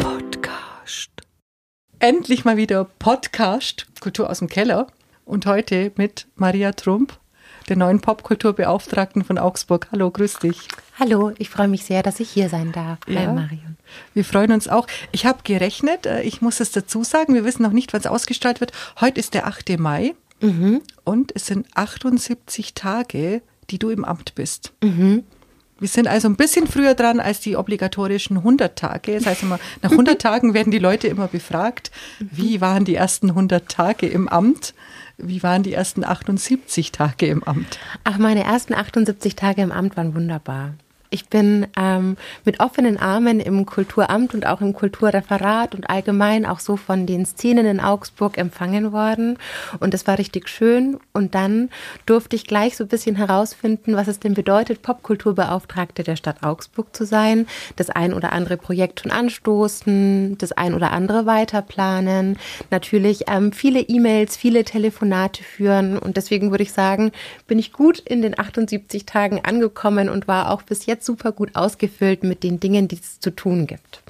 Podcast. Endlich mal wieder Podcast, Kultur aus dem Keller. Und heute mit Maria Trump, der neuen Popkulturbeauftragten von Augsburg. Hallo, grüß dich. Hallo, ich freue mich sehr, dass ich hier sein darf. Ja. Hi, Marion. Wir freuen uns auch. Ich habe gerechnet, äh, ich muss es dazu sagen, wir wissen noch nicht, wann es ausgestrahlt wird. Heute ist der 8. Mai und es sind 78 Tage, die du im Amt bist. Wir sind also ein bisschen früher dran als die obligatorischen 100 Tage. Das heißt immer, nach 100 Tagen werden die Leute immer befragt, wie waren die ersten 100 Tage im Amt? Wie waren die ersten 78 Tage im Amt? Ach, meine ersten 78 Tage im Amt waren wunderbar. Ich bin ähm, mit offenen Armen im Kulturamt und auch im Kulturreferat und allgemein auch so von den Szenen in Augsburg empfangen worden. Und das war richtig schön. Und dann durfte ich gleich so ein bisschen herausfinden, was es denn bedeutet, Popkulturbeauftragte der Stadt Augsburg zu sein. Das ein oder andere Projekt schon anstoßen, das ein oder andere weiterplanen. Natürlich ähm, viele E-Mails, viele Telefonate führen. Und deswegen würde ich sagen, bin ich gut in den 78 Tagen angekommen und war auch bis jetzt super gut ausgefüllt mit den Dingen, die es zu tun gibt.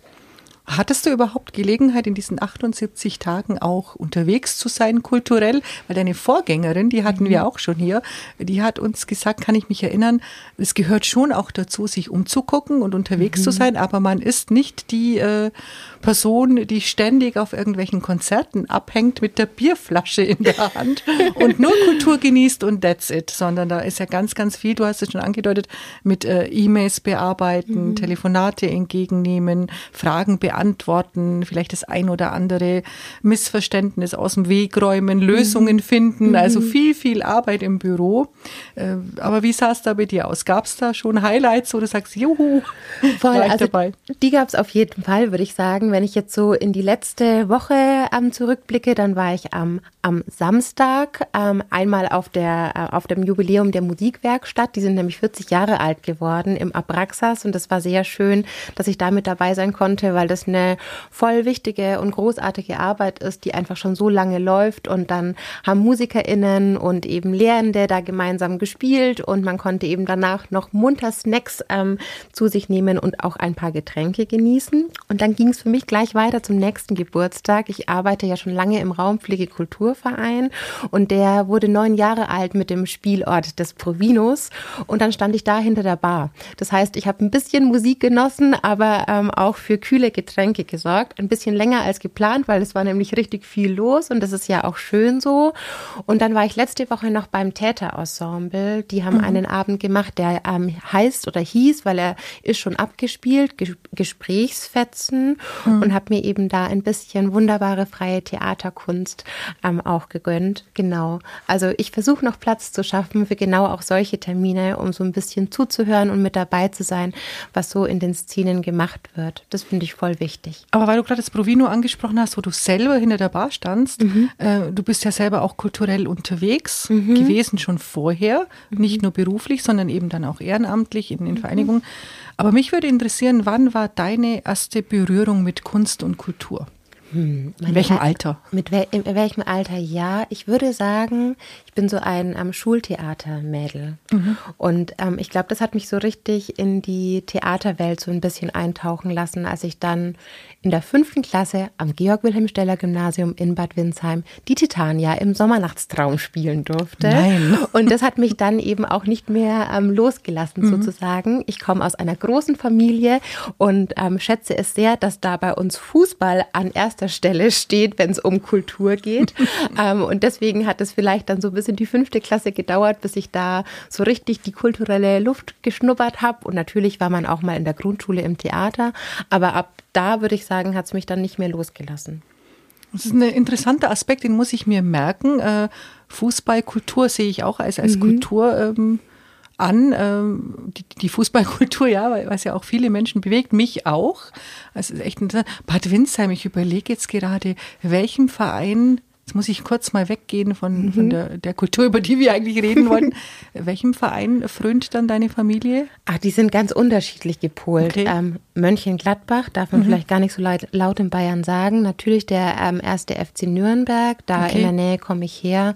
Hattest du überhaupt Gelegenheit, in diesen 78 Tagen auch unterwegs zu sein, kulturell? Weil deine Vorgängerin, die hatten wir auch schon hier, die hat uns gesagt, kann ich mich erinnern, es gehört schon auch dazu, sich umzugucken und unterwegs zu sein, aber man ist nicht die äh, Person, die ständig auf irgendwelchen Konzerten abhängt mit der Bierflasche in der Hand und nur Kultur genießt und that's it, sondern da ist ja ganz, ganz viel, du hast es schon angedeutet, mit äh, E-Mails bearbeiten, Telefonate entgegennehmen, Fragen beantworten, vielleicht das ein oder andere Missverständnis aus dem Weg räumen, Lösungen finden, also viel, viel Arbeit im Büro. Äh, aber wie sah es da bei dir aus? Gab es da schon Highlights, wo du sagst, juhu, Voll, war ich also dabei? die gab es auf jeden Fall, würde ich sagen. Wenn ich jetzt so in die letzte Woche ähm, zurückblicke, dann war ich am, am Samstag ähm, einmal auf, der, äh, auf dem Jubiläum der Musikwerkstatt. Die sind nämlich 40 Jahre alt geworden im Abraxas und das war sehr schön, dass ich da mit dabei sein konnte, weil das eine voll wichtige und großartige Arbeit ist, die einfach schon so lange läuft und dann haben MusikerInnen und eben Lehrende da gemeinsam gespielt und man konnte eben danach noch munter Snacks ähm, zu sich nehmen und auch ein paar Getränke genießen. Und dann ging es für mich gleich weiter zum nächsten Geburtstag. Ich arbeite ja schon lange im Raumpflege-Kulturverein und der wurde neun Jahre alt mit dem Spielort des Provinos und dann stand ich da hinter der Bar. Das heißt, ich habe ein bisschen Musik genossen, aber ähm, auch für kühle Getränke gesorgt. Ein bisschen länger als geplant, weil es war nämlich richtig viel los und das ist ja auch schön so. Und dann war ich letzte Woche noch beim Täterensemble. Die haben einen Abend gemacht, der ähm, heißt oder hieß, weil er ist schon abgespielt, Ges Gesprächsfetzen und habe mir eben da ein bisschen wunderbare freie Theaterkunst ähm, auch gegönnt. Genau. Also ich versuche noch Platz zu schaffen für genau auch solche Termine, um so ein bisschen zuzuhören und mit dabei zu sein, was so in den Szenen gemacht wird. Das finde ich voll wichtig. Aber weil du gerade das Provino angesprochen hast, wo du selber hinter der Bar standst, äh, du bist ja selber auch kulturell unterwegs gewesen schon vorher, nicht nur beruflich, sondern eben dann auch ehrenamtlich in den Vereinigungen. Aber mich würde interessieren, wann war deine erste Berührung mit Kunst und Kultur? In welchem Er- Alter? Mit wel in welchem Alter? Ja, ich würde sagen, bin so ein ähm, Schultheatermädel. Und ähm, ich glaube, das hat mich so richtig in die Theaterwelt so ein bisschen eintauchen lassen, als ich dann in der fünften Klasse am Georg-Wilhelm-Steller-Gymnasium in Bad Windsheim die Titania im Sommernachtstraum spielen durfte. Nein. Und das hat mich dann eben auch nicht mehr ähm, losgelassen, sozusagen. Ich komme aus einer großen Familie und ähm, schätze es sehr, dass da bei uns Fußball an erster Stelle steht, wenn es um Kultur geht. ähm, und deswegen hat es vielleicht dann so bis in die fünfte Klasse gedauert, bis ich da so richtig die kulturelle Luft geschnuppert habe. Und natürlich war man auch mal in der Grundschule im Theater. Aber ab da würde ich sagen, hat es mich dann nicht mehr losgelassen. Das ist ein interessanter Aspekt, den muss ich mir merken. Äh, Fußballkultur sehe ich auch als, als Kultur ähm, an. Ähm, die, die Fußballkultur, ja, es ja auch viele Menschen bewegt, mich auch. Also es ist echt interessant. Bad Windsheim, ich überlege jetzt gerade, welchem Verein, jetzt muss ich kurz mal weggehen von, von der, der Kultur, über die wir eigentlich reden wollten. welchem Verein frönt dann deine Familie? Ach, die sind ganz unterschiedlich gepolt. Okay. Ähm, Mönchengladbach darf man vielleicht gar nicht so laut, laut in Bayern sagen. Natürlich der ähm, erste FC Nürnberg, da Okay. in der Nähe komme ich her.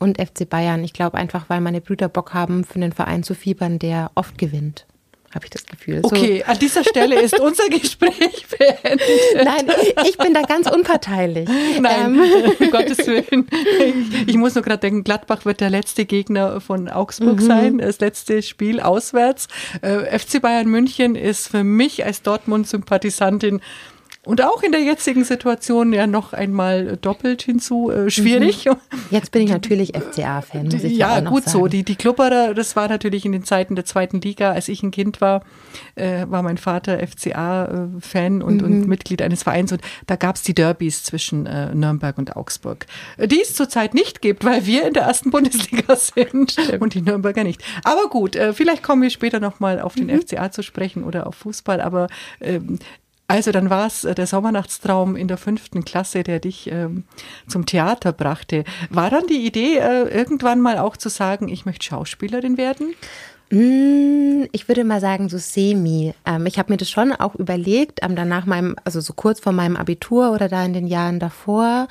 Und FC Bayern. Ich glaube einfach, weil meine Brüder Bock haben, für einen Verein zu fiebern, der oft gewinnt. Habe ich das Gefühl. Okay, so. an dieser Stelle ist unser Gespräch beendet. Nein, ich bin da ganz unparteilich. Nein, ähm. um Gottes Willen. Ich, muss nur gerade denken, Gladbach wird der letzte Gegner von Augsburg mhm. sein, das letzte Spiel auswärts. Äh, FC Bayern München ist für mich als Dortmund-Sympathisantin und auch in der jetzigen Situation ja noch einmal doppelt hinzu äh, schwierig. Mhm. Jetzt bin ich natürlich FCA-Fan, muss ich ja, ja gut sagen. so. Die, die Klubberer, das war natürlich in den Zeiten der zweiten Liga, als ich ein Kind war, äh, war mein Vater FCA-Fan und, mhm. und Mitglied eines Vereins und da gab es die Derbys zwischen äh, Nürnberg und Augsburg, die es zurzeit nicht gibt, weil wir in der ersten Bundesliga sind und die Nürnberger nicht. Aber gut, äh, vielleicht kommen wir später nochmal auf den mhm. FCA zu sprechen oder auf Fußball, aber ähm, also dann war es äh, der Sommernachtstraum in der fünften Klasse, der dich ähm, zum Theater brachte. War dann die Idee, äh, irgendwann mal auch zu sagen, ich möchte Schauspielerin werden? Mm, ich würde mal sagen, so semi. Ähm, ich habe mir das schon auch überlegt, ähm, dann nach meinem, also so kurz vor meinem Abitur oder da in den Jahren davor.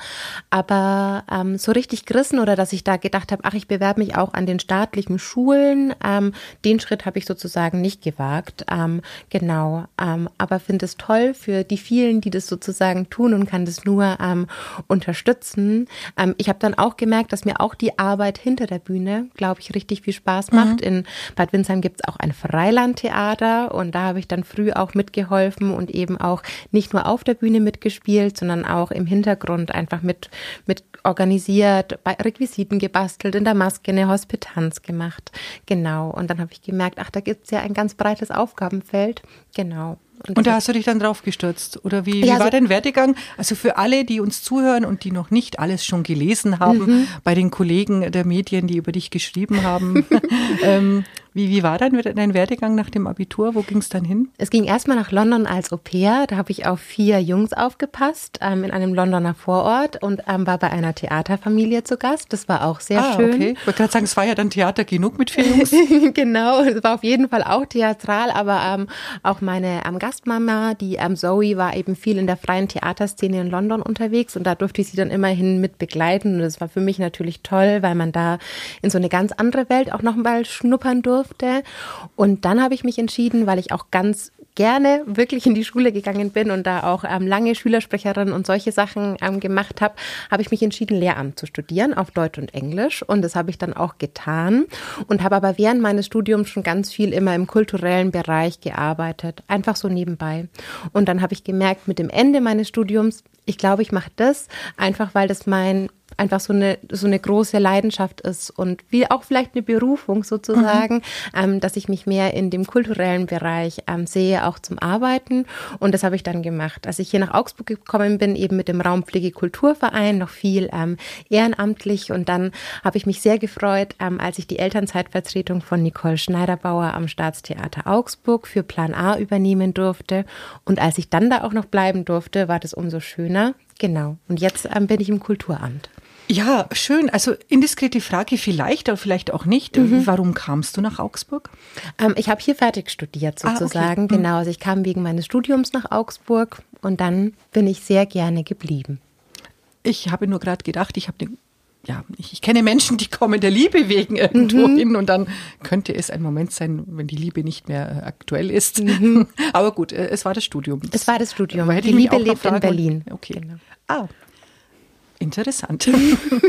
Aber ähm, so richtig gerissen oder dass ich da gedacht habe, ach, ich bewerbe mich auch an den staatlichen Schulen. Ähm, den Schritt habe ich sozusagen nicht gewagt. Ähm, genau. Aber finde es toll für die vielen, die das sozusagen tun und kann das nur unterstützen. ich habe dann auch gemerkt, dass mir auch die Arbeit hinter der Bühne, glaube ich, richtig viel Spaß macht. Mhm. In Bad Bad Windsheim gibt es auch ein Freilandtheater und da habe ich dann früh auch mitgeholfen und eben auch nicht nur auf der Bühne mitgespielt, sondern auch im Hintergrund einfach mit, mit organisiert, bei Requisiten gebastelt, in der Maske eine Hospitanz gemacht. Genau. Und dann habe ich gemerkt, ach, da gibt es ja ein ganz breites Aufgabenfeld. Genau. Und, und da hast du dich dann drauf gestürzt? Oder wie, ja, wie war so dein Werdegang? Also für alle, die uns zuhören und die noch nicht alles schon gelesen haben, mhm. bei den Kollegen der Medien, die über dich geschrieben haben, ähm, wie, wie war dein, dein Werdegang nach dem Abitur? Wo ging es dann hin? Es ging erstmal nach London als Au-pair. Da habe ich auf vier Jungs aufgepasst ähm, in einem Londoner Vorort und ähm, war bei einer Theaterfamilie zu Gast. Das war auch sehr ah, schön. Okay. Ich wollte gerade sagen, es war ja dann Theater genug mit vier Jungs. genau, es war auf jeden Fall auch theatral, aber ähm, auch meine ähm, Gastmama, die ähm, Zoe, war eben viel in der freien Theaterszene in London unterwegs und da durfte ich sie dann immerhin mit begleiten. Und das war für mich natürlich toll, weil man da in so eine ganz andere Welt auch noch mal schnuppern durfte durfte. Und dann habe ich mich entschieden, weil ich auch ganz gerne wirklich in die Schule gegangen bin und da auch ähm, lange Schülersprecherin und solche Sachen ähm, gemacht habe, habe ich mich entschieden, Lehramt zu studieren auf Deutsch und Englisch. Und das habe ich dann auch getan und habe aber während meines Studiums schon ganz viel immer im kulturellen Bereich gearbeitet, einfach so nebenbei. Und dann habe ich gemerkt, mit dem Ende meines Studiums, ich glaube, ich mache das einfach, weil das mein einfach so eine, so eine große Leidenschaft ist und wie auch vielleicht eine Berufung sozusagen, mhm. ähm, dass ich mich mehr in dem kulturellen Bereich ähm, sehe, auch zum Arbeiten. Und das habe ich dann gemacht. Als ich hier nach Augsburg gekommen bin, eben mit dem Raumpflege-Kulturverein, noch viel ähm, ehrenamtlich. Und dann habe ich mich sehr gefreut, ähm, als ich die Elternzeitvertretung von Nicole Schneiderbauer am Staatstheater Augsburg für Plan A übernehmen durfte. Und als ich dann da auch noch bleiben durfte, war das umso schöner. Genau. Und jetzt ähm, bin ich im Kulturamt. Ja, schön. Also indiskrete Frage vielleicht, aber vielleicht auch nicht. Mhm. Warum kamst du nach Augsburg? Ähm, ich habe hier fertig studiert sozusagen. Ah, okay. Mhm. Genau, also ich kam wegen meines Studiums nach Augsburg und dann bin ich sehr gerne geblieben. Ich habe nur gerade gedacht, ich habe ja, ich, ich, kenne Menschen, die kommen der Liebe wegen irgendwo mhm. hin und dann könnte es ein Moment sein, wenn die Liebe nicht mehr äh, aktuell ist. Mhm. Aber gut, äh, es war das Studium. Es war das Studium. Die Liebe lebt in Berlin. Okay. Genau. Ah, Interessant.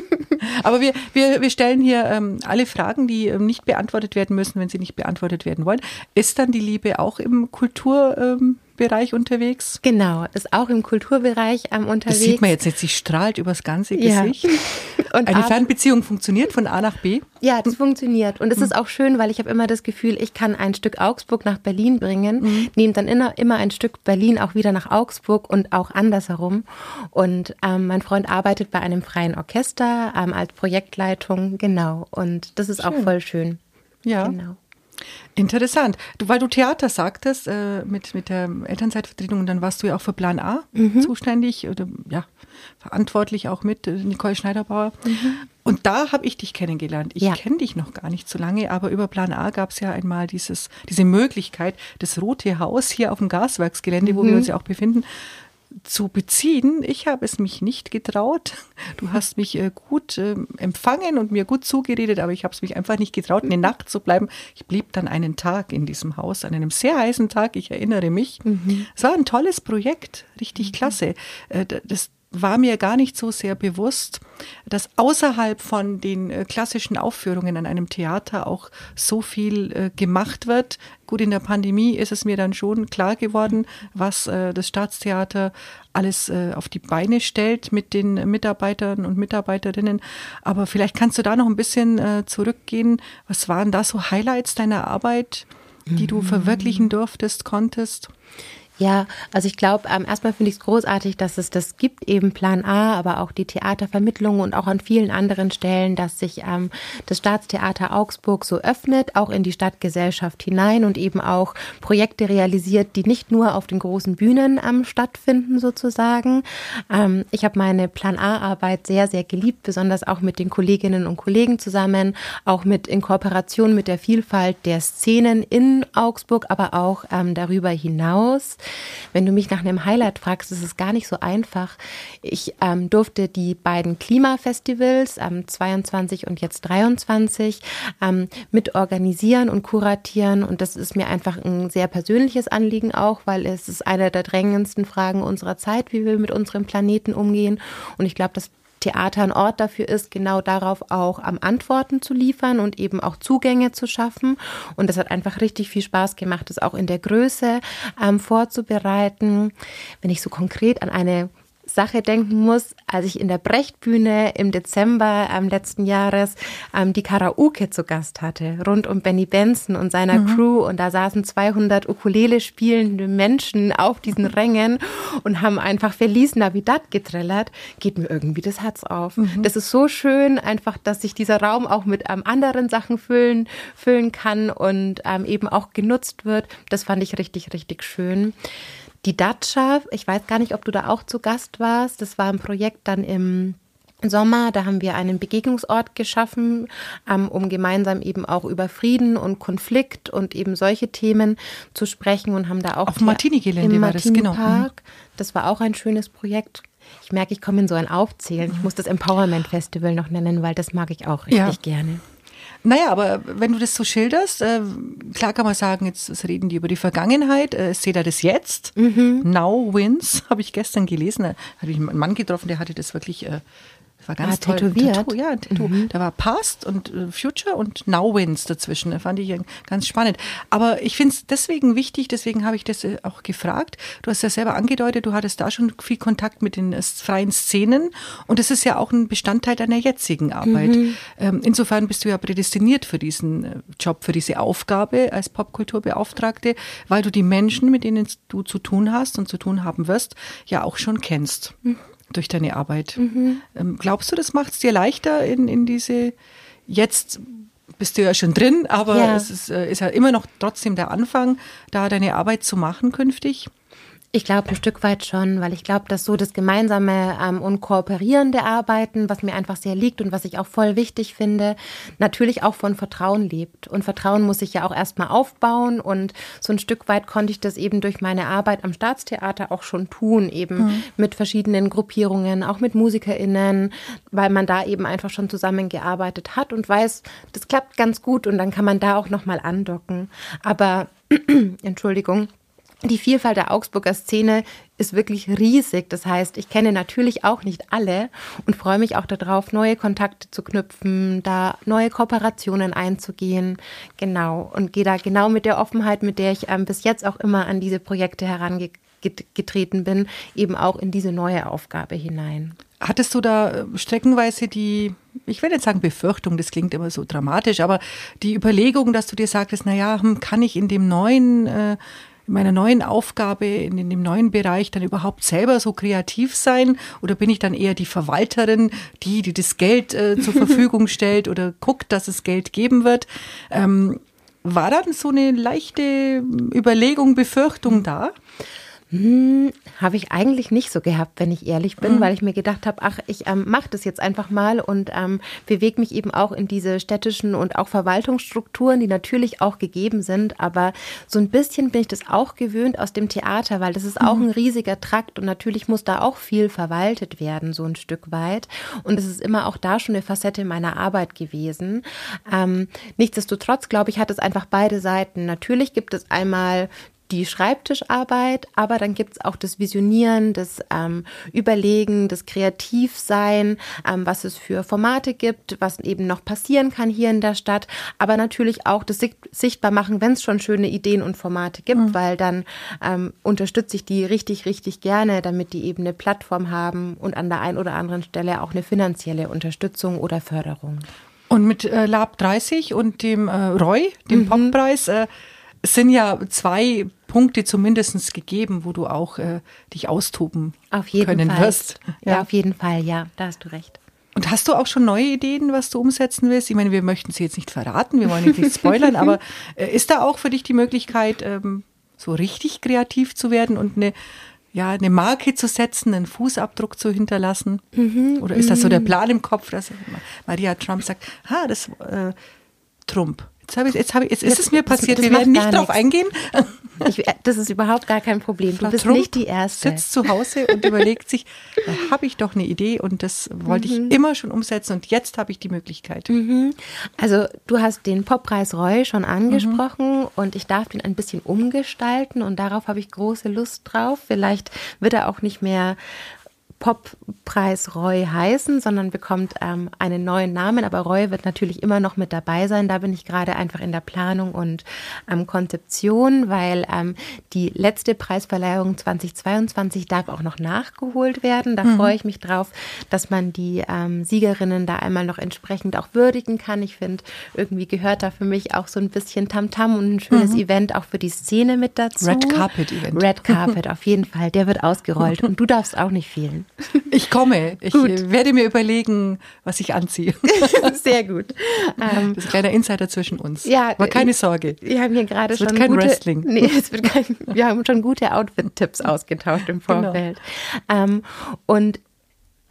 Aber wir, wir, wir stellen hier ähm, alle Fragen, die ähm, nicht beantwortet werden müssen, wenn sie nicht beantwortet werden wollen. Ist dann die Liebe auch im Kultur? Ähm, Bereich unterwegs? Genau, ist auch im Kulturbereich ähm, unterwegs. Das sieht man jetzt nicht, sie strahlt übers ganze Gesicht. Ja. Eine Fernbeziehung funktioniert von A nach B? Ja, das funktioniert. Und es mhm. ist auch schön, weil ich habe immer das Gefühl, ich kann ein Stück Augsburg nach Berlin bringen, mhm. nehme dann immer, immer ein Stück Berlin auch wieder nach Augsburg und auch andersherum. Und ähm, mein Freund arbeitet bei einem freien Orchester ähm, als Projektleitung, genau. Und das ist schön. auch voll schön. Ja. Genau. Interessant. Du, weil du Theater sagtest, äh, mit, mit der Elternzeitvertretung, und dann warst du ja auch für Plan A mhm. zuständig oder ja, verantwortlich auch mit äh, Nicole Schneiderbauer. Mhm. Und da habe ich dich kennengelernt. Ich ja. kenne dich noch gar nicht so lange, aber über Plan A gab es ja einmal dieses, diese Möglichkeit, das Rote Haus hier auf dem Gaswerksgelände, mhm. wo wir mhm. uns ja auch befinden, zu beziehen. Ich habe es mich nicht getraut. Du hast mich äh, gut äh, empfangen und mir gut zugeredet, aber ich habe es mich einfach nicht getraut, eine Nacht zu bleiben. Ich blieb dann einen Tag in diesem Haus, an einem sehr heißen Tag, ich erinnere mich. Mhm. Es war ein tolles Projekt, richtig mhm. klasse. Äh, das, war mir gar nicht so sehr bewusst, dass außerhalb von den äh, klassischen Aufführungen an einem Theater auch so viel äh, gemacht wird. Gut, in der Pandemie ist es mir dann schon klar geworden, was äh, das Staatstheater alles auf die Beine stellt mit den Mitarbeitern und Mitarbeiterinnen. Aber vielleicht kannst du da noch ein bisschen zurückgehen. Was waren da so Highlights deiner Arbeit, die du mhm. verwirklichen durftest, konntest? Ja, also ich glaube, ähm, erstmal finde ich es großartig, dass es das gibt, eben Plan A, aber auch die Theatervermittlung und auch an vielen anderen Stellen, dass sich ähm, das Staatstheater Augsburg so öffnet, auch in die Stadtgesellschaft hinein und eben auch Projekte realisiert, die nicht nur auf den großen Bühnen ähm, stattfinden sozusagen. Ähm, ich habe meine Plan A-Arbeit sehr, sehr geliebt, besonders auch mit den Kolleginnen und Kollegen zusammen, auch mit in Kooperation mit der Vielfalt der Szenen in Augsburg, aber auch ähm, darüber hinaus. Wenn du mich nach einem Highlight fragst, ist es gar nicht so einfach. Ich ähm, durfte die beiden Klimafestivals, ähm, 22 und jetzt 23, ähm, mit organisieren und kuratieren. Und das ist mir einfach ein sehr persönliches Anliegen auch, weil es ist eine der drängendsten Fragen unserer Zeit, wie wir mit unserem Planeten umgehen. Und ich glaube, das Theater ein Ort dafür ist, genau darauf auch am Antworten zu liefern und eben auch Zugänge zu schaffen. Und das hat einfach richtig viel Spaß gemacht, das auch in der Größe ähm, vorzubereiten. Wenn ich so konkret an eine Sache denken muss, als ich in der Brechtbühne im Dezember ähm, letzten Jahres ähm, die Karaoke zu Gast hatte, rund um Benny Benson und seiner mhm. Crew. Und da saßen 200 Ukulele spielende Menschen auf diesen Rängen und haben einfach Feliz Navidad getrellert, geht mir irgendwie das Herz auf. Mhm. Das ist so schön, einfach, dass sich dieser Raum auch mit ähm, anderen Sachen füllen, füllen kann und ähm, eben auch genutzt wird. Das fand ich richtig, richtig schön. Die Datscha, ich weiß gar nicht, ob du da auch zu Gast warst. Das war ein Projekt dann im Sommer, da haben wir einen Begegnungsort geschaffen, ähm, um gemeinsam eben auch über Frieden und Konflikt und eben solche Themen zu sprechen und haben da auch auf dem Martini-Gelände war das genau. Park. Mhm. Das war auch ein schönes Projekt. Ich merke, ich komme in so ein Aufzählen. Ich muss das Empowerment Festival noch nennen, weil das mag ich auch richtig ja. gerne. Naja, aber wenn du das so schilderst, äh, klar kann man sagen, jetzt reden die über die Vergangenheit, äh, seht ihr das jetzt? Mhm. Now wins, habe ich gestern gelesen. Da habe ich einen Mann getroffen, der hatte das wirklich äh, war ganz ah, toll. Tätowiert? Tattoo, ja, Tattoo. Mhm. Da war Past und äh, Future und Now Wins dazwischen. Da fand ich ganz spannend. Aber ich finde es deswegen wichtig, deswegen habe ich das äh, auch gefragt. Du hast ja selber angedeutet, du hattest da schon viel Kontakt mit den äh, freien Szenen und das ist ja auch ein Bestandteil deiner jetzigen Arbeit. Mhm. Ähm, insofern bist du ja prädestiniert für diesen Job, für diese Aufgabe als Popkulturbeauftragte, weil du die Menschen, mit denen du zu tun hast und zu tun haben wirst, ja auch schon kennst. Mhm durch deine Arbeit. Mhm. Ähm, glaubst du, das macht es dir leichter in, in diese, jetzt bist du ja schon drin, aber ja. es ist, äh, ist ja immer noch trotzdem der Anfang, da deine Arbeit zu machen künftig? Ich glaube ein Stück weit schon, weil ich glaube, dass so das gemeinsame ähm, und kooperierende Arbeiten, was mir einfach sehr liegt und was ich auch voll wichtig finde, natürlich auch von Vertrauen lebt. Und Vertrauen muss ich ja auch erstmal aufbauen und so ein Stück weit konnte ich das eben durch meine Arbeit am Staatstheater auch schon tun, eben mhm. mit verschiedenen Gruppierungen, auch mit MusikerInnen, weil man da eben einfach schon zusammengearbeitet hat und weiß, das klappt ganz gut und dann kann man da auch nochmal andocken. Aber, Entschuldigung, die Vielfalt der Augsburger Szene ist wirklich riesig. Das heißt, ich kenne natürlich auch nicht alle und freue mich auch darauf, neue Kontakte zu knüpfen, da neue Kooperationen einzugehen. Genau. Und gehe da genau mit der Offenheit, mit der ich ähm, bis jetzt auch immer an diese Projekte herangetreten bin, eben auch in diese neue Aufgabe hinein. Hattest du da äh, streckenweise die, ich will nicht sagen Befürchtung, das klingt immer so dramatisch, aber die Überlegung, dass du dir sagtest, naja, hm, kann ich in dem neuen äh, in meiner neuen Aufgabe, in, in dem neuen Bereich dann überhaupt selber so kreativ sein? Oder bin ich dann eher die Verwalterin, die, die das Geld äh, zur Verfügung stellt oder guckt, dass es Geld geben wird? Ähm, war dann so eine leichte Überlegung, Befürchtung da? Hm, habe ich eigentlich nicht so gehabt, wenn ich ehrlich bin, mhm. weil ich mir gedacht habe, ach, ich ähm, mache das jetzt einfach mal und ähm, bewege mich eben auch in diese städtischen und auch Verwaltungsstrukturen, die natürlich auch gegeben sind. Aber so ein bisschen bin ich das auch gewöhnt aus dem Theater, weil das ist auch mhm. ein riesiger Trakt und natürlich muss da auch viel verwaltet werden, so ein Stück weit. Und es ist immer auch da schon eine Facette meiner Arbeit gewesen. Ähm, nichtsdestotrotz, glaube ich, hat es einfach beide Seiten. Natürlich gibt es einmal die Schreibtischarbeit, aber dann gibt es auch das Visionieren, das ähm, Überlegen, das Kreativsein, ähm, was es für Formate gibt, was eben noch passieren kann hier in der Stadt, aber natürlich auch das sichtbar machen, wenn es schon schöne Ideen und Formate gibt, mhm. weil dann ähm, unterstütze ich die richtig, richtig gerne, damit die eben eine Plattform haben und an der einen oder anderen Stelle auch eine finanzielle Unterstützung oder Förderung. Und mit äh, Lab 30 und dem äh, Roy, dem mhm. Poppreis, äh, sind ja zwei Punkte zumindest gegeben, wo du auch äh, dich austoben auf jeden können Fall. wirst. Ja. ja, auf jeden Fall, ja, da hast du recht. Und hast du auch schon neue Ideen, was du umsetzen willst? Ich meine, wir möchten sie jetzt nicht verraten, wir wollen nicht spoilern, aber äh, ist da auch für dich die Möglichkeit, ähm, so richtig kreativ zu werden und eine, ja, eine Marke zu setzen, einen Fußabdruck zu hinterlassen? Mhm, Oder ist das so der mhm. Plan im Kopf, dass Maria Trump sagt, ah, das äh, Trump, Jetzt, habe ich, jetzt, habe ich, jetzt ist es mir passiert. Wir werden nicht darauf eingehen. Ich, das ist überhaupt gar kein Problem. Du bist Trump nicht die Erste. sitzt zu Hause und überlegt sich, da habe ich doch eine Idee und das wollte mhm. ich immer schon umsetzen und jetzt habe ich die Möglichkeit. Mhm. Also du hast den Poppreis Roy schon angesprochen mhm. und ich darf den ein bisschen umgestalten und darauf habe ich große Lust drauf. Vielleicht wird er auch nicht mehr Poppreis Roy heißen, sondern bekommt ähm, einen neuen Namen. Aber Roy wird natürlich immer noch mit dabei sein. Da bin ich gerade einfach in der Planung und ähm, Konzeption, weil ähm, die letzte Preisverleihung 2022 darf auch noch nachgeholt werden. Da mhm. freue ich mich drauf, dass man die ähm, Siegerinnen da einmal noch entsprechend auch würdigen kann. Ich finde, irgendwie gehört da für mich auch so ein bisschen Tamtam -Tam und ein schönes mhm. Event auch für die Szene mit dazu. Red Carpet Event. Red Carpet, auf jeden Fall. Der wird ausgerollt und du darfst auch nicht fehlen. Ich komme. Ich gut. werde mir überlegen, was ich anziehe. Sehr gut. das ist ein kleiner Insider zwischen uns. Ja, Aber keine Sorge. Wir haben hier gerade schon kein gute, Wrestling. Nee, es wird kein, wir haben schon gute Outfit-Tipps ausgetauscht im genau. Vorfeld. Genau. Ähm, und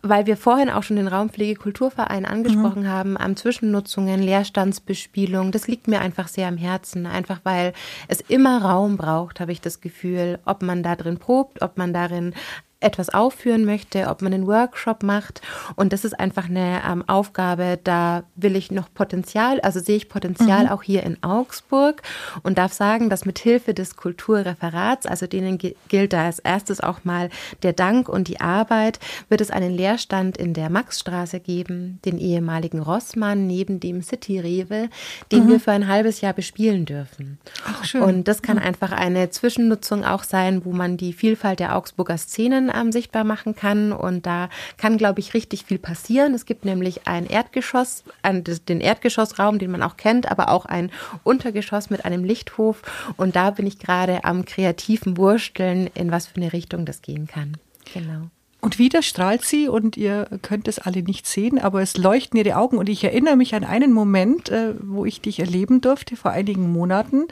weil wir vorhin auch schon den Raumpflegekulturverein angesprochen mhm. haben, am Zwischennutzungen, Leerstandsbespielung, das liegt mir einfach sehr am Herzen. Einfach weil es immer Raum braucht, habe ich das Gefühl, ob man da drin probt, ob man darin etwas aufführen möchte, ob man einen Workshop macht. Und das ist einfach eine ähm, Aufgabe, da will ich noch Potenzial, also sehe ich Potenzial mhm. auch hier in Augsburg und darf sagen, dass mit Hilfe des Kulturreferats, also denen gilt da als erstes auch mal der Dank und die Arbeit, wird es einen Lehrstand in der Maxstraße geben, den ehemaligen Rossmann neben dem City Rewe, den mhm. wir für ein halbes Jahr bespielen dürfen. Ach, schön. Und das kann mhm. einfach eine Zwischennutzung auch sein, wo man die Vielfalt der Augsburger Szenen ähm, sichtbar machen kann. Und da kann, glaube ich, richtig viel passieren. Es gibt nämlich ein Erdgeschoss, ein, den Erdgeschossraum, den man auch kennt, aber auch ein Untergeschoss mit einem Lichthof. Und da bin ich gerade am kreativen Wursteln, in was für eine Richtung das gehen kann. Genau. Und wieder strahlt sie und ihr könnt es alle nicht sehen, aber es leuchten ihre Augen. Und ich erinnere mich an einen Moment, äh, wo ich dich erleben durfte vor einigen Monaten.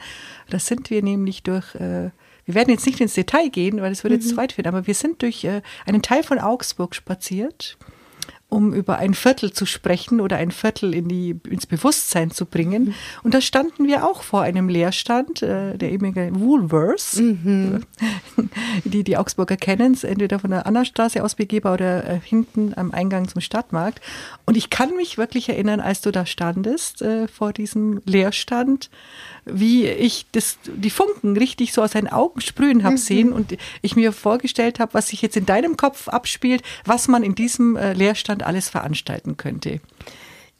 Da sind wir nämlich durch äh, wir werden jetzt nicht ins Detail gehen, weil es würde jetzt mhm. zu weit führen, aber wir sind durch äh, einen Teil von Augsburg spaziert um über ein Viertel zu sprechen oder ein Viertel in die, ins Bewusstsein zu bringen. Mhm. Und da standen wir auch vor einem Leerstand, äh, der ehemalige Woolworths, mhm. die die Augsburger kennen, entweder von der Annastraße aus begehbar oder äh, hinten am Eingang zum Stadtmarkt. Und ich kann mich wirklich erinnern, als du da standest äh, vor diesem Leerstand, wie ich das, die Funken richtig so aus seinen Augen sprühen habe mhm. sehen und ich mir vorgestellt habe, was sich jetzt in deinem Kopf abspielt, was man in diesem äh, Leerstand alles veranstalten könnte.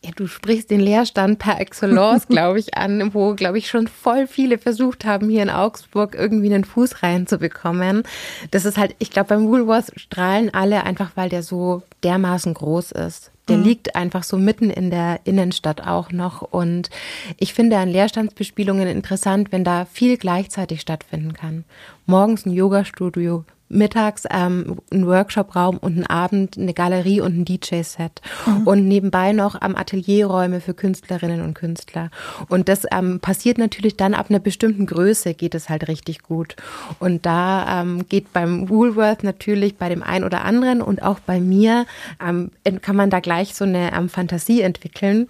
Ja, du sprichst den Leerstand par excellence, glaube ich, an, wo, glaube ich, schon voll viele versucht haben, hier in Augsburg irgendwie einen Fuß reinzubekommen. Das ist halt, ich glaube, beim Woolworth strahlen alle einfach, weil der so dermaßen groß ist. Der mhm. liegt einfach so mitten in der Innenstadt auch noch. Und ich finde an Leerstandsbespielungen interessant, wenn da viel gleichzeitig stattfinden kann. Morgens ein Yoga-Studio, mittags ähm, ein Workshopraum und einen Abend eine Galerie und ein DJ-Set mhm. und nebenbei noch am Atelierräume für Künstlerinnen und Künstler. Und das ähm, passiert natürlich dann ab einer bestimmten Größe geht es halt richtig gut. Und da ähm, geht beim Woolworth natürlich bei dem einen oder anderen und auch bei mir ähm, kann man da gleich so eine ähm, Fantasie entwickeln.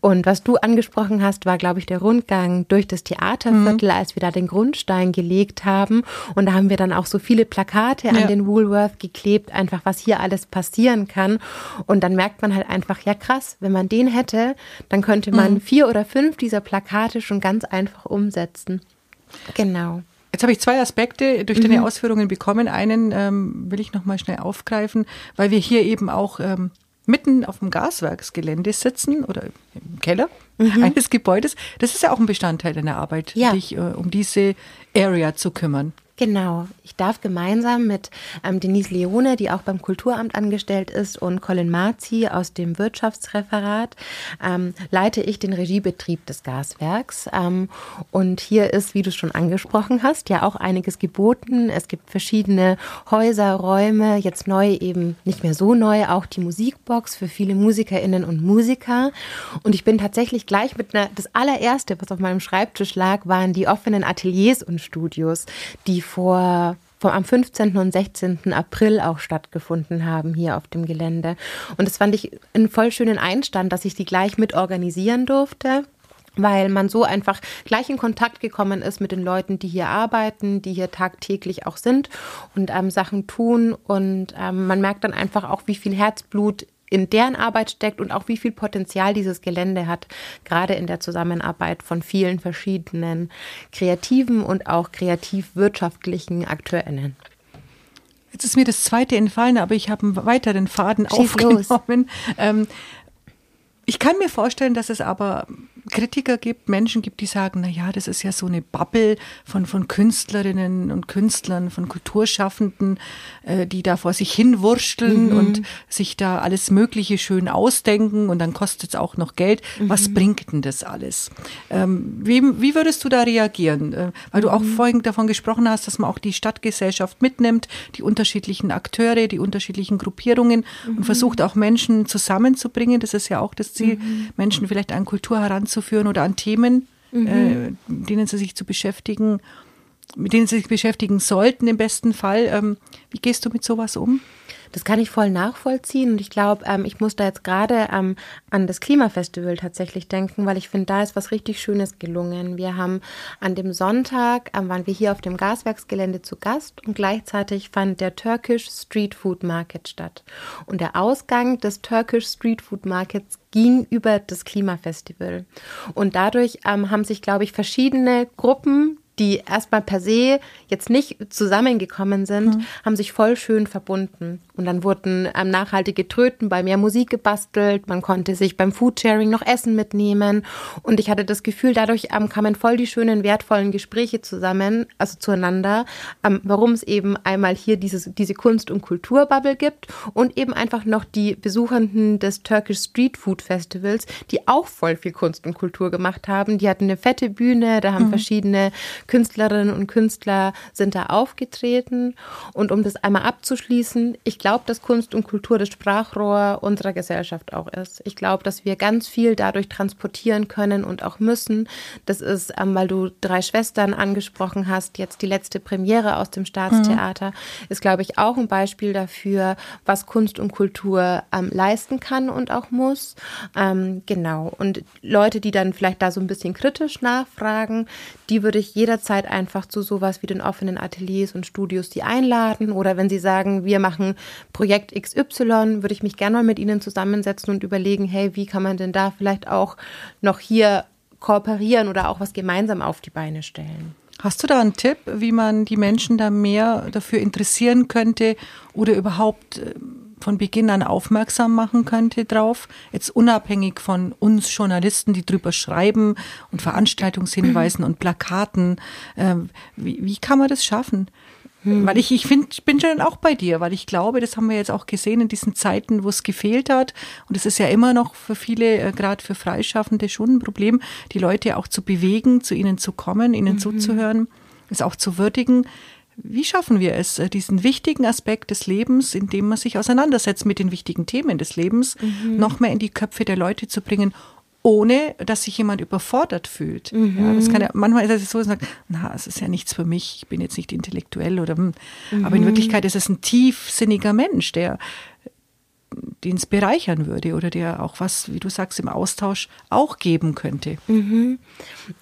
Und was du angesprochen hast, war, glaube ich, der Rundgang durch das Theaterviertel, mhm. als wir da den Grundstein gelegt haben. Und da haben wir dann auch so viele Plakate Plakate ja. an den Woolworth geklebt, einfach was hier alles passieren kann. Und dann merkt man halt einfach, ja krass, wenn man den hätte, dann könnte man mhm. vier oder fünf dieser Plakate schon ganz einfach umsetzen. Genau. Jetzt habe ich zwei Aspekte durch deine mhm. Ausführungen bekommen. Einen ähm, will ich noch mal schnell aufgreifen, weil wir hier eben auch ähm, mitten auf dem Gaswerksgelände sitzen oder im Keller mhm. eines Gebäudes. Das ist ja auch ein Bestandteil deiner Arbeit, ja. dich äh, um diese Area zu kümmern. Genau. Ich darf gemeinsam mit ähm, Denise Leone, die auch beim Kulturamt angestellt ist, und Colin Marzi aus dem Wirtschaftsreferat, ähm, leite ich den Regiebetrieb des Gaswerks. Ähm, und hier ist, wie du schon angesprochen hast, ja auch einiges geboten. Es gibt verschiedene Häuser, Räume, jetzt neu eben nicht mehr so neu, auch die Musikbox für viele Musikerinnen und Musiker. Und ich bin tatsächlich gleich mit einer, das allererste, was auf meinem Schreibtisch lag, waren die offenen Ateliers und Studios, die vor vom, am 15. und 16. April auch stattgefunden haben hier auf dem Gelände. Und das fand ich einen voll schönen Einstand, dass ich die gleich mit organisieren durfte weil man so einfach gleich in Kontakt gekommen ist mit den Leuten, die hier arbeiten, die hier tagtäglich auch sind und ähm, Sachen tun. Und ähm, man merkt dann einfach auch, wie viel Herzblut in deren Arbeit steckt und auch wie viel Potenzial dieses Gelände hat, gerade in der Zusammenarbeit von vielen verschiedenen kreativen und auch kreativ-wirtschaftlichen AkteurInnen. Jetzt ist mir das zweite entfallen, aber ich habe einen weiteren Faden Schieß aufgenommen. Ähm, ich kann mir vorstellen, dass es aber Kritiker gibt, Menschen gibt, die sagen, na ja, das ist ja so eine Bubble von, von Künstlerinnen und Künstlern, von Kulturschaffenden, äh, die da vor sich hinwursteln mhm. und sich da alles Mögliche schön ausdenken und dann kostet es auch noch Geld. Mhm. Was bringt denn das alles? Ähm, wie, wie würdest du da reagieren? Äh, weil du auch mhm. vorhin davon gesprochen hast, dass man auch die Stadtgesellschaft mitnimmt, die unterschiedlichen Akteure, die unterschiedlichen Gruppierungen und mhm. versucht auch Menschen zusammenzubringen. Das ist ja auch das Ziel, mhm. Menschen vielleicht an Kultur heranzuziehen anzuführen oder an Themen, mhm. äh, denen sie sich zu beschäftigen, mit denen sie sich beschäftigen sollten im besten Fall. Ähm, wie gehst du mit sowas um? Das kann ich voll nachvollziehen und ich glaube, ähm, ich muss da jetzt gerade ähm, an das Klimafestival tatsächlich denken, weil ich finde, da ist was richtig Schönes gelungen. Wir haben an dem Sonntag, ähm, waren wir hier auf dem Gaswerksgelände zu Gast und gleichzeitig fand der Turkish Street Food Market statt. Und der Ausgang des Turkish Street Food Markets ging über das Klimafestival. Und dadurch ähm, haben sich, glaube ich, verschiedene Gruppen die erstmal per se jetzt nicht zusammengekommen sind, mhm. haben sich voll schön verbunden. Und dann wurden ähm, nachhaltige Tröten bei mehr Musik gebastelt. Man konnte sich beim Foodsharing noch Essen mitnehmen. Und ich hatte das Gefühl, dadurch ähm, kamen voll die schönen, wertvollen Gespräche zusammen, also zueinander, ähm, warum es eben einmal hier dieses, diese Kunst- und Kulturbubble gibt und eben einfach noch die Besuchenden des Turkish Street Food Festivals, die auch voll viel Kunst und Kultur gemacht haben. Die hatten eine fette Bühne, da haben mhm. verschiedene Künstlerinnen und Künstler sind da aufgetreten. Und um das einmal abzuschließen, ich glaube, dass Kunst und Kultur das Sprachrohr unserer Gesellschaft auch ist. Ich glaube, dass wir ganz viel dadurch transportieren können und auch müssen. Das ist, ähm, weil du drei Schwestern angesprochen hast, jetzt die letzte Premiere aus dem Staatstheater, mhm. ist, glaube ich, auch ein Beispiel dafür, was Kunst und Kultur ähm, leisten kann und auch muss. Ähm, genau. Und Leute, die dann vielleicht da so ein bisschen kritisch nachfragen, die würde ich jeder jederzeit einfach zu sowas wie den offenen Ateliers und Studios die einladen. Oder wenn sie sagen, wir machen Projekt XY, würde ich mich gerne mal mit ihnen zusammensetzen und überlegen, hey, wie kann man denn da vielleicht auch noch hier kooperieren oder auch was gemeinsam auf die Beine stellen? Hast du da einen Tipp, wie man die Menschen da mehr dafür interessieren könnte oder überhaupt ähm, von Beginn an aufmerksam machen könnte drauf, jetzt unabhängig von uns Journalisten, die drüber schreiben und Veranstaltungshinweisen und Plakaten. Äh, wie, wie kann man das schaffen? Hm. Weil ich, ich find, bin schon auch bei dir, weil ich glaube, das haben wir jetzt auch gesehen in diesen Zeiten, wo es gefehlt hat. Und es ist ja immer noch für viele, äh, gerade für Freischaffende, schon ein Problem, die Leute auch zu bewegen, zu ihnen zu kommen, ihnen mhm. zuzuhören, es auch zu würdigen. Wie schaffen wir es, äh, diesen wichtigen Aspekt des Lebens, in dem man sich auseinandersetzt mit den wichtigen Themen des Lebens, mhm. noch mehr in die Köpfe der Leute zu bringen, ohne dass sich jemand überfordert fühlt. Mhm. Ja, das kann ja, manchmal ist es so, dass man sagt, na, es ist ja nichts für mich, ich bin jetzt nicht intellektuell oder, mhm. aber in mhm. Wirklichkeit ist es ein tiefsinniger Mensch, der den es bereichern würde oder der auch was, wie du sagst, im Austausch auch geben könnte. Mhm.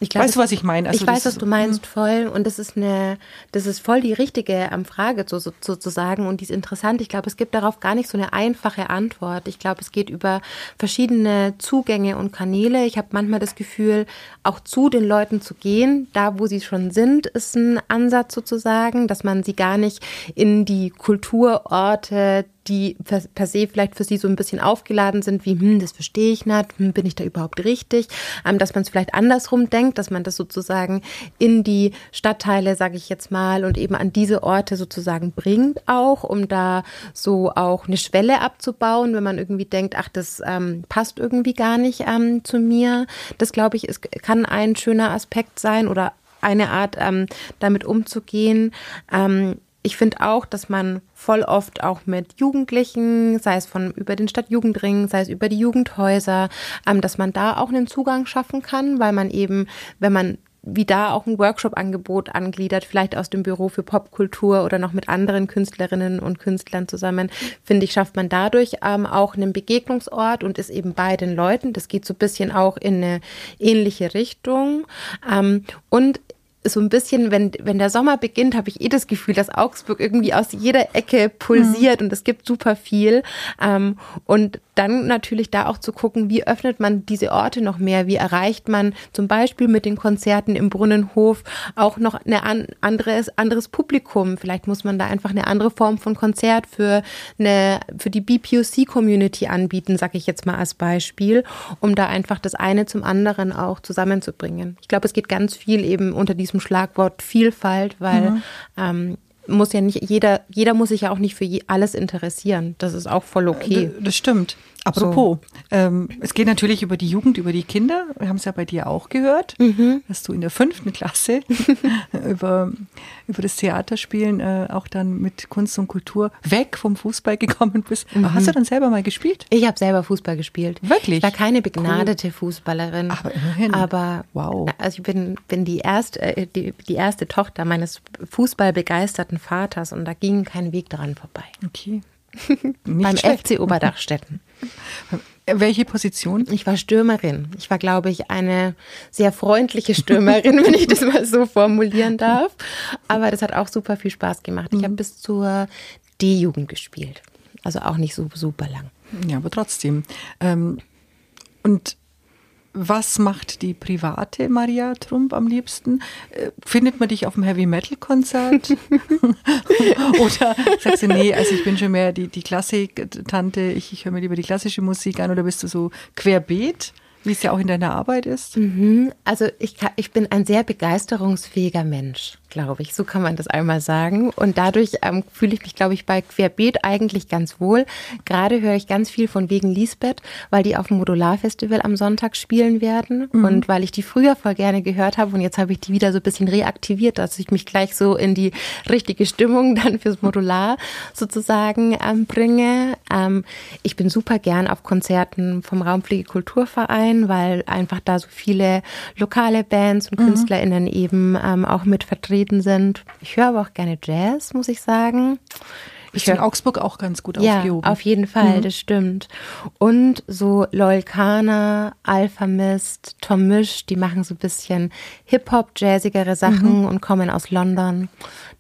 Ich glaub, weißt du, was ich meine? Also ich weiß, was du meinst, voll. Und das ist eine, das ist voll die richtige ähm, Frage so, so, sozusagen und die ist interessant. Ich glaube, es gibt darauf gar nicht so eine einfache Antwort. Ich glaube, es geht über verschiedene Zugänge und Kanäle. Ich habe manchmal das Gefühl, auch zu den Leuten zu gehen, da wo sie schon sind, ist ein Ansatz sozusagen, dass man sie gar nicht in die Kulturorte die per, per, se vielleicht für sie so ein bisschen aufgeladen sind, wie, hm, das verstehe ich nicht, hm, bin ich da überhaupt richtig, ähm, dass man es vielleicht andersrum denkt, dass man das sozusagen in die Stadtteile, sage ich jetzt mal, und eben an diese Orte sozusagen bringt auch, um da so auch eine Schwelle abzubauen, wenn man irgendwie denkt, ach, das ähm, passt irgendwie gar nicht ähm, zu mir. Das glaube ich, es kann ein schöner Aspekt sein oder eine Art, ähm, damit umzugehen. Ähm, ich finde auch, dass man voll oft auch mit Jugendlichen, sei es von über den Stadtjugendring, sei es über die Jugendhäuser, ähm, dass man da auch einen Zugang schaffen kann, weil man eben, wenn man wie da auch ein Workshop-Angebot angliedert, vielleicht aus dem Büro für Popkultur oder noch mit anderen Künstlerinnen und Künstlern zusammen, finde ich, schafft man dadurch ähm, auch einen Begegnungsort und ist eben bei den Leuten. Das geht so ein bisschen auch in eine ähnliche Richtung. Ähm, und so ein bisschen, wenn, wenn der Sommer beginnt, habe ich eh das Gefühl, dass Augsburg irgendwie aus jeder Ecke pulsiert mhm. und es gibt super viel. Ähm, und dann natürlich da auch zu gucken, wie öffnet man diese Orte noch mehr, wie erreicht man zum Beispiel mit den Konzerten im Brunnenhof auch noch ein an, anderes, anderes Publikum. Vielleicht muss man da einfach eine andere Form von Konzert für eine, für die BPOC-Community anbieten, sage ich jetzt mal als Beispiel, um da einfach das eine zum anderen auch zusammenzubringen. Ich glaube, es geht ganz viel eben unter die diesem Schlagwort Vielfalt, weil mhm. ähm, muss ja nicht jeder, jeder muss sich ja auch nicht für alles interessieren. Das ist auch voll okay. Das stimmt. Apropos, so. ähm, es geht natürlich über die Jugend, über die Kinder. Wir haben es ja bei dir auch gehört, mhm. dass du in der fünften Klasse über, über das Theaterspielen äh, auch dann mit Kunst und Kultur weg vom Fußball gekommen bist. Mhm. Hast du dann selber mal gespielt? Ich habe selber Fußball gespielt. Wirklich? Ich war keine begnadete cool. Fußballerin. Aber immerhin. Aber wow. Also ich bin, bin die, erste, äh, die, die erste Tochter meines fußballbegeisterten Vaters und da ging kein Weg daran vorbei. Okay. Beim schlecht. FC Oberdachstetten. Welche Position? Ich war Stürmerin. Ich war, glaube ich, eine sehr freundliche Stürmerin, wenn ich das mal so formulieren darf. Aber das hat auch super viel Spaß gemacht. Ich habe mhm. bis zur D-Jugend gespielt. Also auch nicht so super lang. Ja, aber trotzdem. Ähm, und was macht die private Maria Trump am liebsten? Äh, findet man dich auf dem Heavy Metal Konzert? oder sagst du, nee, also ich bin schon mehr die, die Klassik-Tante, ich, ich höre mir lieber die klassische Musik an oder bist du so querbeet? wie es ja auch in deiner Arbeit ist? Mhm. Also ich, ich bin ein sehr begeisterungsfähiger Mensch glaube ich. So kann man das einmal sagen. Und dadurch ähm, fühle ich mich, glaube ich, bei Querbeet eigentlich ganz wohl. Gerade höre ich ganz viel von wegen Lisbeth, weil die auf dem Modularfestival am Sonntag spielen werden mhm. und weil ich die früher voll gerne gehört habe und jetzt habe ich die wieder so ein bisschen reaktiviert, dass ich mich gleich so in die richtige Stimmung dann fürs Modular sozusagen ähm, bringe. Ähm, ich bin super gern auf Konzerten vom Raumpflegekulturverein, weil einfach da so viele lokale Bands und mhm. KünstlerInnen eben ähm, auch mit vertreten vertreten sind. Ich höre aber auch gerne Jazz, muss ich sagen. Ich in Augsburg auch ganz gut ja, aufgehoben. auf jeden Fall, mhm. das stimmt. Und so Loyalkana, Alpha Mist, Tom Misch, die machen so ein bisschen Hip-Hop, jazzigere Sachen mhm. und kommen aus London.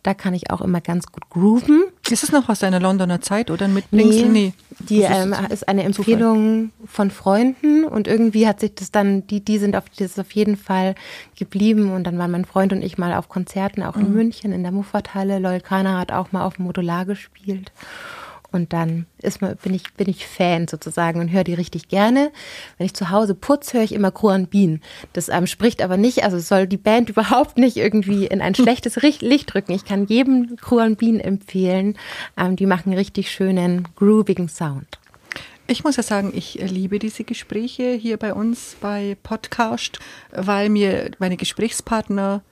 Da kann ich auch immer ganz gut grooven. Ist es noch aus deiner Londoner Zeit oder mit Nee, nee. Die ähm, ist eine Empfehlung Zufall. von Freunden und irgendwie hat sich das dann, die, die sind auf, das auf jeden Fall geblieben und dann waren mein Freund und ich mal auf Konzerten, auch in mhm. München in der Muffathalle. Lolkana hat auch mal auf dem Modular gespielt. Und dann ist man, bin, ich, bin ich Fan sozusagen und höre die richtig gerne. Wenn ich zu Hause putze, höre ich immer Kruan Bean. Das ähm, spricht aber nicht, also soll die Band überhaupt nicht irgendwie in ein schlechtes Licht drücken. Ich kann jedem Kruan Bean empfehlen. Ähm, die machen richtig schönen, groovigen Sound. Ich muss ja sagen, ich liebe diese Gespräche hier bei uns bei Podcast, weil mir meine Gesprächspartner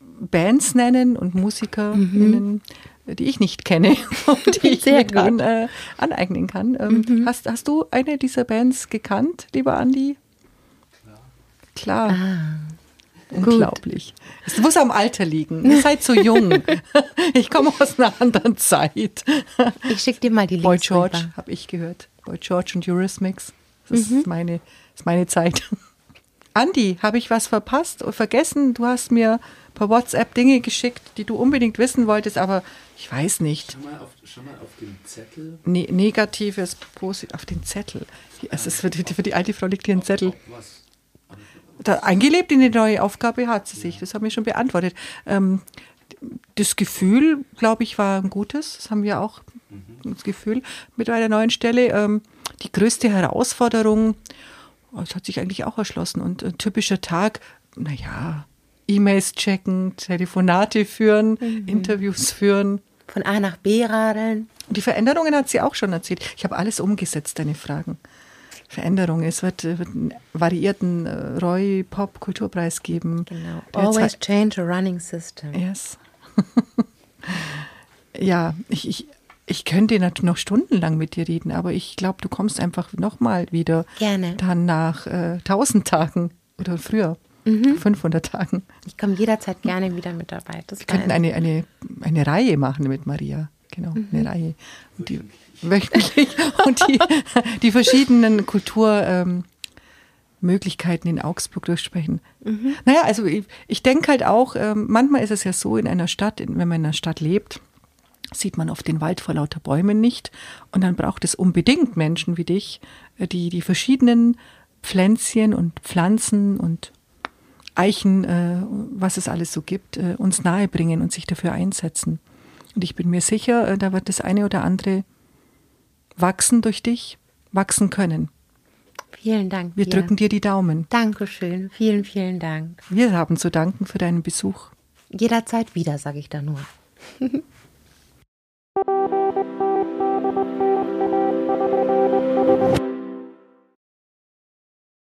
Bands nennen und MusikerInnen, die ich nicht kenne und die ich Sehr mir gut. dann äh, aneignen kann. Ähm, hast, hast du eine dieser Bands gekannt, lieber Andi? Klar. Ah, Unglaublich. Es muss am Alter liegen. Ihr seid so jung. Ich komme aus einer anderen Zeit. Ich schicke dir mal die Links Boy George habe ich gehört. Boy George und Eurismix. Das ist, meine, das ist meine Zeit. Andi, habe ich was verpasst oder vergessen? Du hast mir per WhatsApp Dinge geschickt, die du unbedingt wissen wolltest, aber ich weiß nicht. Schau mal auf, schau mal auf den Zettel. Ne Negatives, Posit auf den Zettel. Ist für die, für die alte Frau liegt hier ein Zettel. Da, eingelebt in die neue Aufgabe hat sie sich. Das haben wir schon beantwortet. Ähm, das Gefühl, glaube ich, war ein gutes. Das haben wir auch, das Gefühl mit einer neuen Stelle. Ähm, die größte Herausforderung, oh, das hat sich eigentlich auch erschlossen. Und ein typischer Tag, naja, E-Mails checken, Telefonate führen, Interviews führen. Von A nach B radeln. Und die Veränderungen hat sie auch schon erzählt. Ich habe alles umgesetzt, deine Fragen. Veränderungen. Es wird, äh, wird einen variierten äh, Roy Pop Kulturpreis geben. Genau. Always change a running system. Yes. ja, ich, ich, ich könnte natürlich noch stundenlang mit dir reden, aber ich glaube, du kommst einfach nochmal wieder. Gerne. Dann nach äh, 1000 Tagen oder früher. 500 Tagen. Ich komme jederzeit gerne wieder mit dabei. Das Wir könnten eine, eine, eine Reihe machen mit Maria. Genau, eine Reihe. Und die, wöchentlich. Und die, die verschiedenen Kulturmöglichkeiten ähm, in Augsburg durchsprechen. Naja, also ich, ich denke halt auch, ähm, manchmal ist es ja so in einer Stadt, in, wenn man in einer Stadt lebt, sieht man oft den Wald vor lauter Bäumen nicht. Und dann braucht es unbedingt Menschen wie dich, äh, die die verschiedenen Pflänzchen und Pflanzen und Eichen, äh, was es alles so gibt, äh, uns nahebringen und sich dafür einsetzen. Und ich bin mir sicher, äh, da wird das eine oder andere wachsen durch dich, wachsen können. Vielen Dank. Wir dir. drücken dir die Daumen. Dankeschön. Vielen, vielen Dank. Wir haben zu danken für deinen Besuch. Jederzeit wieder, sage ich da nur.